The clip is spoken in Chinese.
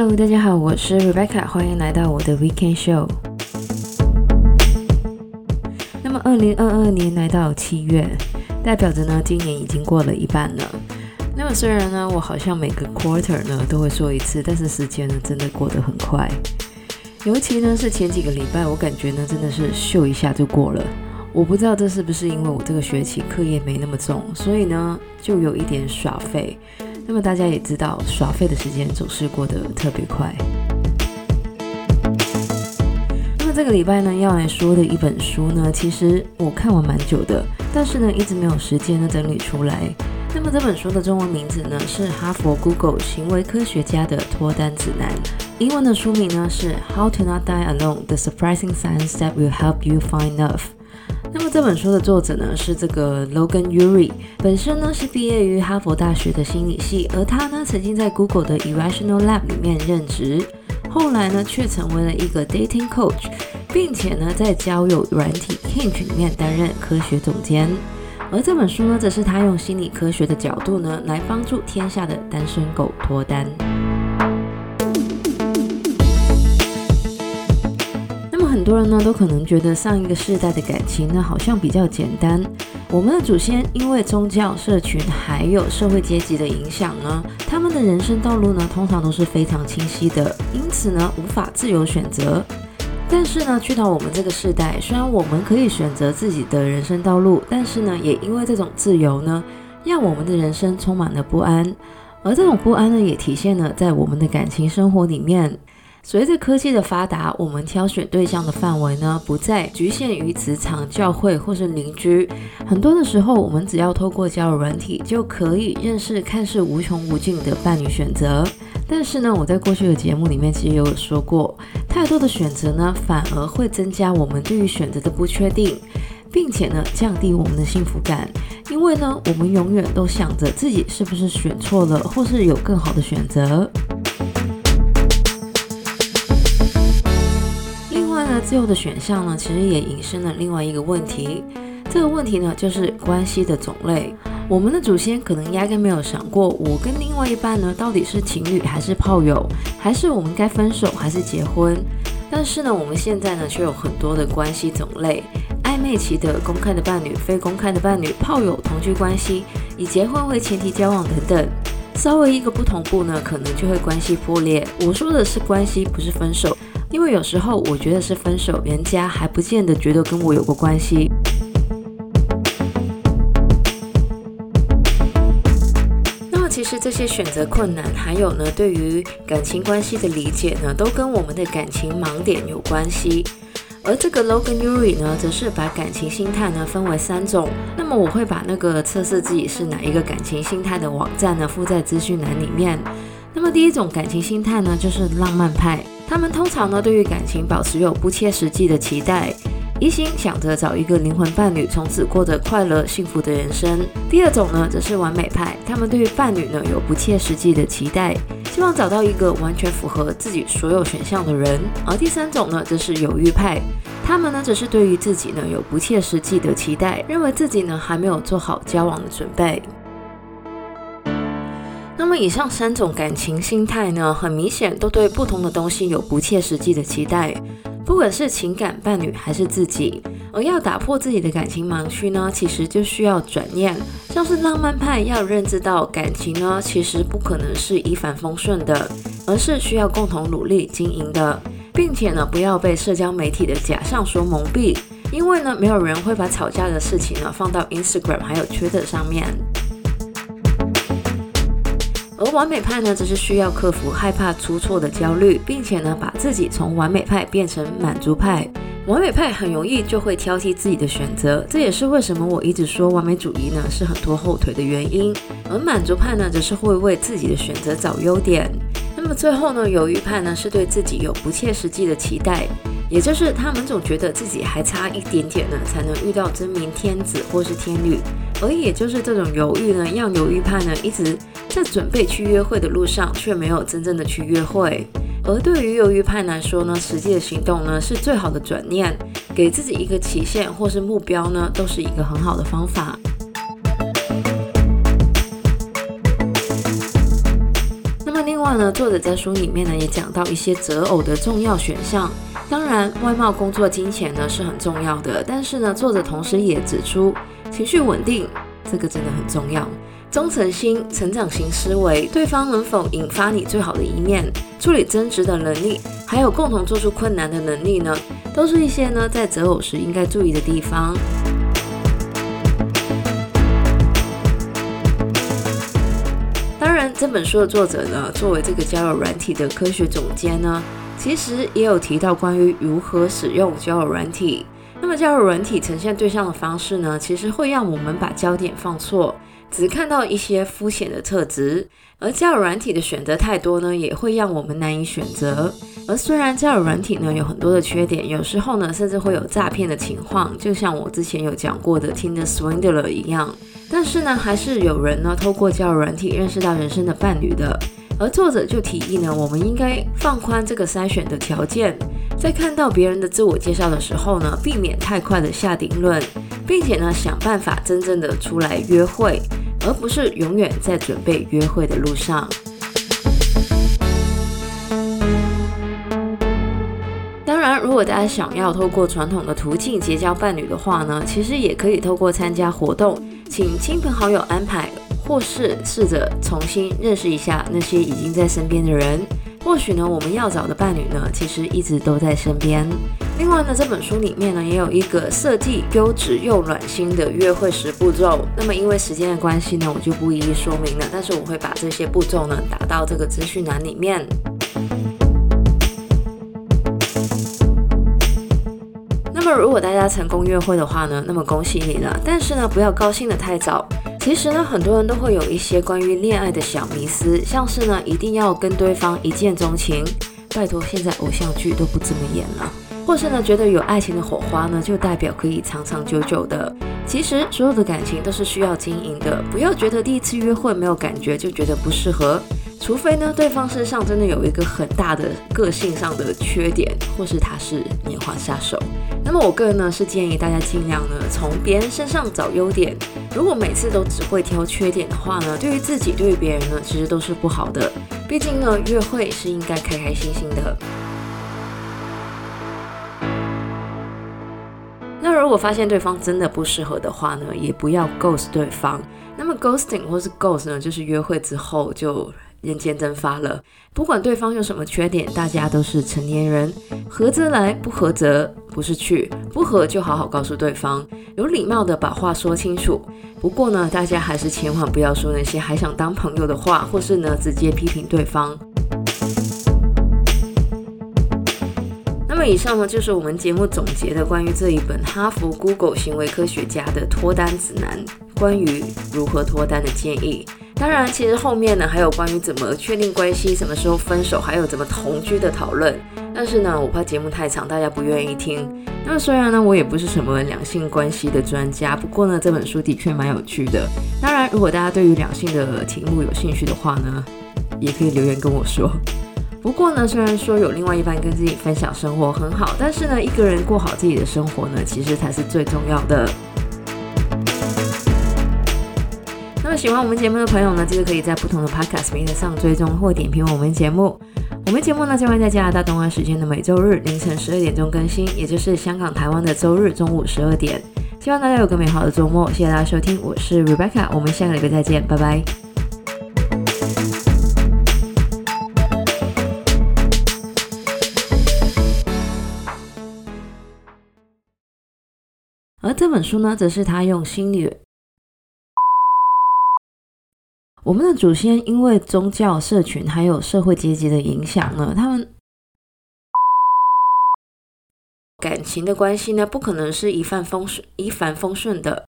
Hello，大家好，我是 Rebecca，欢迎来到我的 Weekend Show。那么，二零二二年来到七月，代表着呢，今年已经过了一半了。那么，虽然呢，我好像每个 quarter 呢都会说一次，但是时间呢真的过得很快。尤其呢是前几个礼拜，我感觉呢真的是咻一下就过了。我不知道这是不是因为我这个学期课业没那么重，所以呢就有一点耍废。那么大家也知道，耍废的时间总是过得特别快。那么这个礼拜呢，要来说的一本书呢，其实我看完蛮久的，但是呢，一直没有时间呢整理出来。那么这本书的中文名字呢，是哈佛 Google 行为科学家的脱单指南。英文的书名呢是 How to Not Die Alone: The Surprising Science That Will Help You Find Love。那么这本书的作者呢是这个 Logan Uri，本身呢是毕业于哈佛大学的心理系，而他呢曾经在 Google 的 Irrational Lab 里面任职，后来呢却成为了一个 dating coach，并且呢在交友软体 Hinge 里面担任科学总监。而这本书呢则是他用心理科学的角度呢来帮助天下的单身狗脱单。多人呢都可能觉得上一个世代的感情呢好像比较简单。我们的祖先因为宗教、社群还有社会阶级的影响呢，他们的人生道路呢通常都是非常清晰的，因此呢无法自由选择。但是呢，去到我们这个世代，虽然我们可以选择自己的人生道路，但是呢也因为这种自由呢，让我们的人生充满了不安。而这种不安呢，也体现了在我们的感情生活里面。随着科技的发达，我们挑选对象的范围呢，不再局限于职场、教会或是邻居。很多的时候，我们只要透过交友软体，就可以认识看似无穷无尽的伴侣选择。但是呢，我在过去的节目里面其实也有说过，太多的选择呢，反而会增加我们对于选择的不确定，并且呢，降低我们的幸福感。因为呢，我们永远都想着自己是不是选错了，或是有更好的选择。自由的选项呢，其实也引申了另外一个问题。这个问题呢，就是关系的种类。我们的祖先可能压根没有想过，我跟另外一半呢，到底是情侣还是炮友，还是我们该分手还是结婚？但是呢，我们现在呢，却有很多的关系种类：暧昧期的、公开的伴侣、非公开的伴侣、炮友、同居关系、以结婚为前提交往等等。稍微一个不同步呢，可能就会关系破裂。我说的是关系，不是分手。因为有时候我觉得是分手，人家还不见得觉得跟我有过关系。那么其实这些选择困难，还有呢，对于感情关系的理解呢，都跟我们的感情盲点有关系。而这个 Logan Ury 呢，则是把感情心态呢分为三种。那么我会把那个测试自己是哪一个感情心态的网站呢，附在资讯栏里面。那么第一种感情心态呢，就是浪漫派。他们通常呢，对于感情保持有不切实际的期待，一心想着找一个灵魂伴侣，从此过着快乐幸福的人生。第二种呢，则是完美派，他们对于伴侣呢，有不切实际的期待，希望找到一个完全符合自己所有选项的人。而第三种呢，则是犹豫派，他们呢，则是对于自己呢，有不切实际的期待，认为自己呢，还没有做好交往的准备。那么以上三种感情心态呢，很明显都对不同的东西有不切实际的期待，不管是情感伴侣还是自己。而要打破自己的感情盲区呢，其实就需要转念。像是浪漫派要认知到感情呢，其实不可能是一帆风顺的，而是需要共同努力经营的，并且呢，不要被社交媒体的假象所蒙蔽，因为呢，没有人会把吵架的事情呢放到 Instagram 还有 Twitter 上面。而完美派呢，则是需要克服害怕出错的焦虑，并且呢，把自己从完美派变成满足派。完美派很容易就会挑剔自己的选择，这也是为什么我一直说完美主义呢是很拖后腿的原因。而满足派呢，则是会为自己的选择找优点。那么最后呢，犹豫派呢，是对自己有不切实际的期待，也就是他们总觉得自己还差一点点呢，才能遇到真命天子或是天女。而也就是这种犹豫呢，让犹豫派呢一直。在准备去约会的路上，却没有真正的去约会。而对于犹豫派来说呢，实际的行动呢是最好的转念，给自己一个期限或是目标呢，都是一个很好的方法。那么另外呢，作者在书里面呢也讲到一些择偶的重要选项。当然，外貌、工作、金钱呢是很重要的，但是呢，作者同时也指出，情绪稳定这个真的很重要。忠诚心、成长型思维，对方能否引发你最好的一面，处理争执的能力，还有共同做出困难的能力呢，都是一些呢在择偶时应该注意的地方。当然，这本书的作者呢，作为这个交友软体的科学总监呢，其实也有提到关于如何使用交友软体。那么，交友软体呈现对象的方式呢，其实会让我们把焦点放错。只看到一些肤浅的特质，而交友软体的选择太多呢，也会让我们难以选择。而虽然交友软体呢有很多的缺点，有时候呢甚至会有诈骗的情况，就像我之前有讲过的 tina Swindler 一样。但是呢，还是有人呢透过交友软体认识到人生的伴侣的。而作者就提议呢，我们应该放宽这个筛选的条件，在看到别人的自我介绍的时候呢，避免太快的下定论，并且呢想办法真正的出来约会。而不是永远在准备约会的路上。当然，如果大家想要透过传统的途径结交伴侣的话呢，其实也可以透过参加活动，请亲朋好友安排，或是试着重新认识一下那些已经在身边的人。或许呢，我们要找的伴侣呢，其实一直都在身边。另外呢，这本书里面呢，也有一个设计优质又暖心的约会十步骤。那么因为时间的关系呢，我就不一一说明了。但是我会把这些步骤呢，打到这个资讯栏里面。那么如果大家成功约会的话呢，那么恭喜你了。但是呢，不要高兴得太早。其实呢，很多人都会有一些关于恋爱的小迷思，像是呢，一定要跟对方一见钟情。拜托，现在偶像剧都不这么演了。或是呢，觉得有爱情的火花呢，就代表可以长长久久的。其实所有的感情都是需要经营的，不要觉得第一次约会没有感觉就觉得不适合。除非呢，对方身上真的有一个很大的个性上的缺点，或是他是年华杀手。那么我个人呢是建议大家尽量呢从别人身上找优点。如果每次都只会挑缺点的话呢，对于自己对于别人呢其实都是不好的。毕竟呢，约会是应该开开心心的。那如果发现对方真的不适合的话呢，也不要 ghost 对方。那么 ghosting 或是 ghost 呢，就是约会之后就。人间蒸发了，不管对方有什么缺点，大家都是成年人，合则来，不合则不是去，不合就好好告诉对方，有礼貌的把话说清楚。不过呢，大家还是千万不要说那些还想当朋友的话，或是呢直接批评对方。那么以上呢就是我们节目总结的关于这一本哈佛 Google 行为科学家的脱单指南，关于如何脱单的建议。当然，其实后面呢还有关于怎么确定关系、什么时候分手，还有怎么同居的讨论。但是呢，我怕节目太长，大家不愿意听。那么虽然呢，我也不是什么两性关系的专家，不过呢，这本书的确蛮有趣的。当然，如果大家对于两性的题目有兴趣的话呢，也可以留言跟我说。不过呢，虽然说有另外一半跟自己分享生活很好，但是呢，一个人过好自己的生活呢，其实才是最重要的。那么喜欢我们节目的朋友呢，记得可以在不同的 Podcast 平台上追踪或点评我们节目。我们节目呢将会在加拿大东岸时间的每周日凌晨十二点钟更新，也就是香港、台湾的周日中午十二点。希望大家有个美好的周末，谢谢大家收听，我是 Rebecca，我们下个礼拜再见，拜拜。而这本书呢，则是他用心理。我们的祖先因为宗教、社群还有社会阶级的影响呢，他们感情的关系呢，不可能是一帆风顺、一帆风顺的。